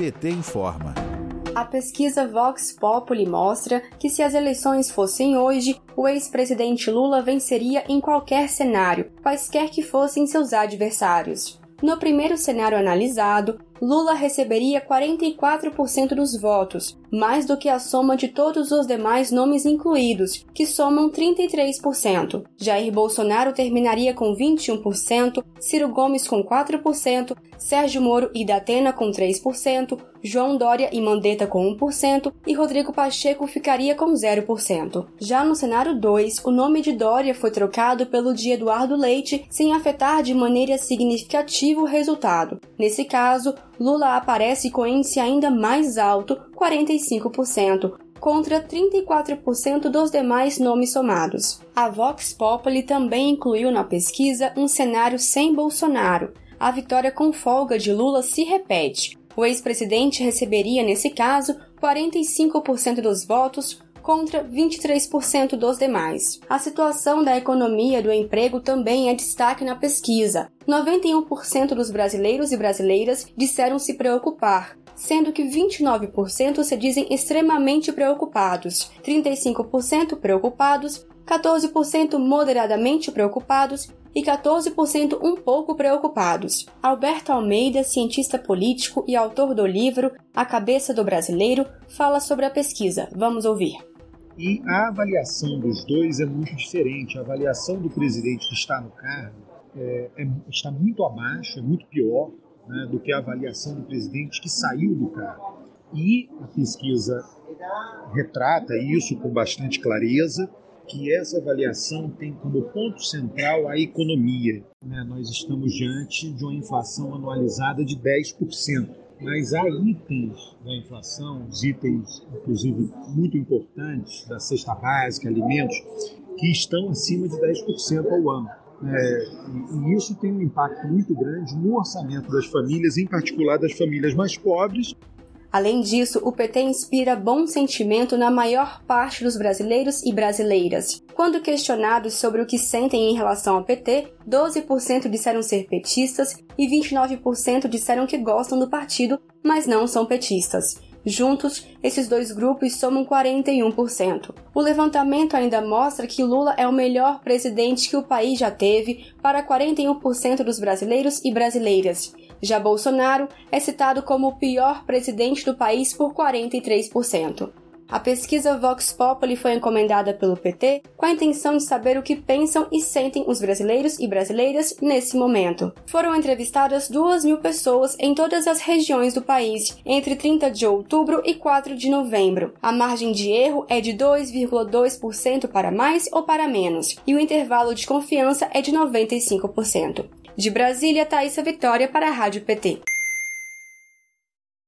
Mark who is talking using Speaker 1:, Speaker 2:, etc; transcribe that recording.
Speaker 1: PT informa.
Speaker 2: A pesquisa Vox Populi mostra que se as eleições fossem hoje, o ex-presidente Lula venceria em qualquer cenário, quaisquer que fossem seus adversários. No primeiro cenário analisado, Lula receberia 44% dos votos, mais do que a soma de todos os demais nomes incluídos, que somam 33%. Jair Bolsonaro terminaria com 21%, Ciro Gomes com 4%, Sérgio Moro e Datena com 3%, João Dória e Mandetta com 1% e Rodrigo Pacheco ficaria com 0%. Já no cenário 2, o nome de Dória foi trocado pelo de Eduardo Leite sem afetar de maneira significativa o resultado. Nesse caso, Lula aparece com índice ainda mais alto, 45%, contra 34% dos demais nomes somados. A Vox Populi também incluiu na pesquisa um cenário sem Bolsonaro. A vitória com folga de Lula se repete. O ex-presidente receberia, nesse caso, 45% dos votos contra 23% dos demais. A situação da economia do emprego também é destaque na pesquisa. 91% dos brasileiros e brasileiras disseram se preocupar, sendo que 29% se dizem extremamente preocupados, 35% preocupados, 14% moderadamente preocupados e 14% um pouco preocupados. Alberto Almeida, cientista político e autor do livro A Cabeça do Brasileiro, fala sobre a pesquisa. Vamos ouvir.
Speaker 3: E a avaliação dos dois é muito diferente. A avaliação do presidente que está no cargo é, é, está muito abaixo, é muito pior né, do que a avaliação do presidente que saiu do cargo. E a pesquisa retrata isso com bastante clareza, que essa avaliação tem como ponto central a economia. Né? Nós estamos diante de uma inflação anualizada de 10% mas há itens da inflação, os itens, inclusive, muito importantes da cesta básica, alimentos, que estão acima de 10% ao ano. É, e isso tem um impacto muito grande no orçamento das famílias, em particular das famílias mais pobres,
Speaker 2: Além disso, o PT inspira bom sentimento na maior parte dos brasileiros e brasileiras. Quando questionados sobre o que sentem em relação ao PT, 12% disseram ser petistas e 29% disseram que gostam do partido, mas não são petistas. Juntos, esses dois grupos somam 41%. O levantamento ainda mostra que Lula é o melhor presidente que o país já teve para 41% dos brasileiros e brasileiras. Já Bolsonaro é citado como o pior presidente do país por 43%. A pesquisa Vox Populi foi encomendada pelo PT com a intenção de saber o que pensam e sentem os brasileiros e brasileiras nesse momento. Foram entrevistadas 2 mil pessoas em todas as regiões do país entre 30 de outubro e 4 de novembro. A margem de erro é de 2,2% para mais ou para menos, e o intervalo de confiança é de 95%. De Brasília, Thaisa Vitória para a Rádio PT.